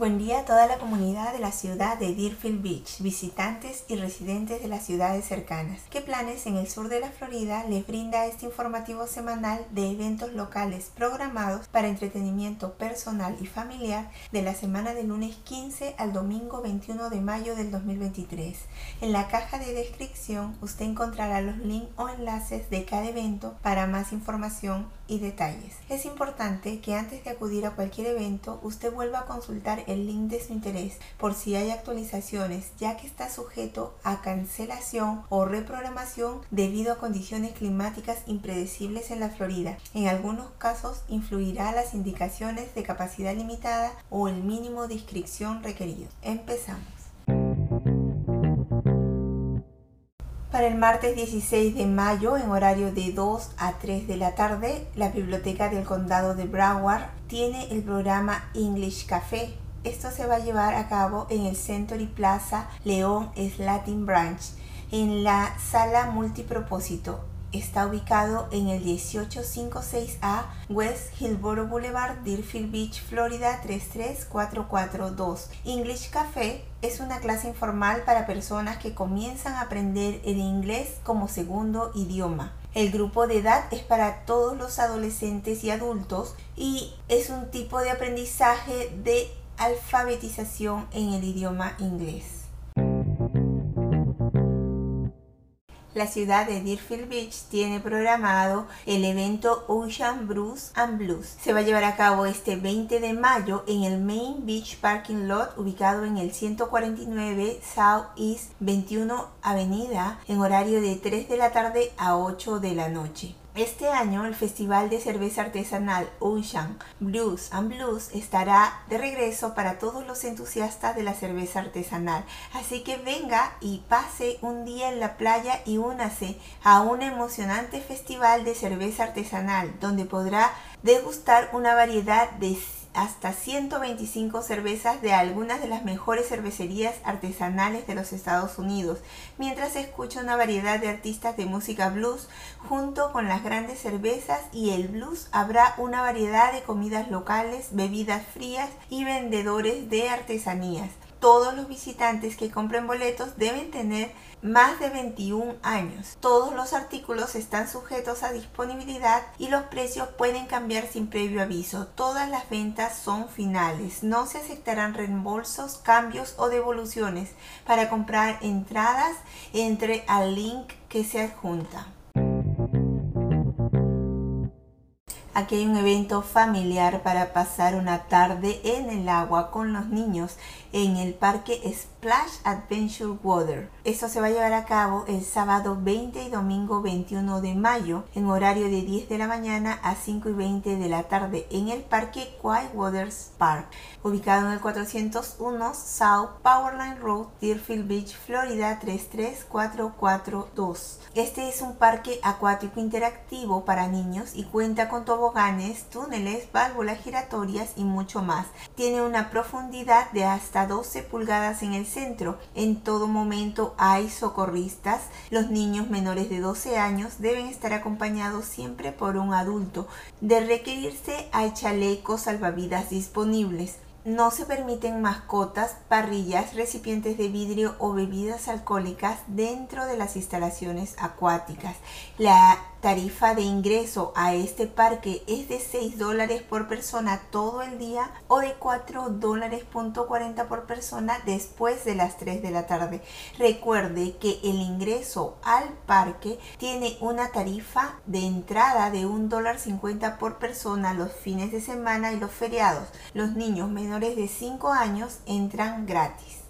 Buen día a toda la comunidad de la ciudad de Deerfield Beach, visitantes y residentes de las ciudades cercanas. ¿Qué planes en el sur de la Florida les brinda este informativo semanal de eventos locales programados para entretenimiento personal y familiar de la semana del lunes 15 al domingo 21 de mayo del 2023? En la caja de descripción usted encontrará los links o enlaces de cada evento para más información y detalles. Es importante que antes de acudir a cualquier evento usted vuelva a consultar el link de su interés por si hay actualizaciones, ya que está sujeto a cancelación o reprogramación debido a condiciones climáticas impredecibles en la Florida. En algunos casos influirá las indicaciones de capacidad limitada o el mínimo de inscripción requerido. Empezamos. Para el martes 16 de mayo, en horario de 2 a 3 de la tarde, la Biblioteca del Condado de Broward tiene el programa English Café esto se va a llevar a cabo en el Century Plaza León Slatin Branch, en la sala multipropósito. Está ubicado en el 1856A West Hillboro Boulevard, Deerfield Beach, Florida 33442. English Café es una clase informal para personas que comienzan a aprender el inglés como segundo idioma. El grupo de edad es para todos los adolescentes y adultos y es un tipo de aprendizaje de alfabetización en el idioma inglés. La ciudad de Deerfield Beach tiene programado el evento Ocean Blues and Blues. Se va a llevar a cabo este 20 de mayo en el Main Beach Parking Lot ubicado en el 149 South East 21 Avenida en horario de 3 de la tarde a 8 de la noche. Este año el Festival de Cerveza Artesanal Ocean Blues and Blues estará de regreso para todos los entusiastas de la cerveza artesanal. Así que venga y pase un día en la playa y únase a un emocionante festival de cerveza artesanal donde podrá degustar una variedad de hasta 125 cervezas de algunas de las mejores cervecerías artesanales de los Estados Unidos, mientras escucha una variedad de artistas de música blues junto con las grandes cervezas y el blues. Habrá una variedad de comidas locales, bebidas frías y vendedores de artesanías todos los visitantes que compren boletos deben tener más de 21 años. Todos los artículos están sujetos a disponibilidad y los precios pueden cambiar sin previo aviso. Todas las ventas son finales. No se aceptarán reembolsos, cambios o devoluciones. Para comprar entradas, entre al link que se adjunta. Aquí hay un evento familiar para pasar una tarde en el agua con los niños en el parque Splash Adventure Water. Esto se va a llevar a cabo el sábado 20 y domingo 21 de mayo en horario de 10 de la mañana a 5 y 20 de la tarde en el parque Quiet Waters Park, ubicado en el 401 South Powerline Road, Deerfield Beach, Florida 33442. Este es un parque acuático interactivo para niños y cuenta con toboganes, túneles, válvulas giratorias y mucho más. Tiene una profundidad de hasta 12 pulgadas en el centro. En todo momento hay socorristas. Los niños menores de 12 años deben estar acompañados siempre por un adulto. De requerirse hay chalecos salvavidas disponibles. No se permiten mascotas, parrillas, recipientes de vidrio o bebidas alcohólicas dentro de las instalaciones acuáticas. La tarifa de ingreso a este parque es de 6 dólares por persona todo el día o de 4 dólares punto 40 por persona después de las 3 de la tarde. Recuerde que el ingreso al parque tiene una tarifa de entrada de 1 dólar 50 por persona los fines de semana y los feriados. Los niños menores de 5 años entran gratis.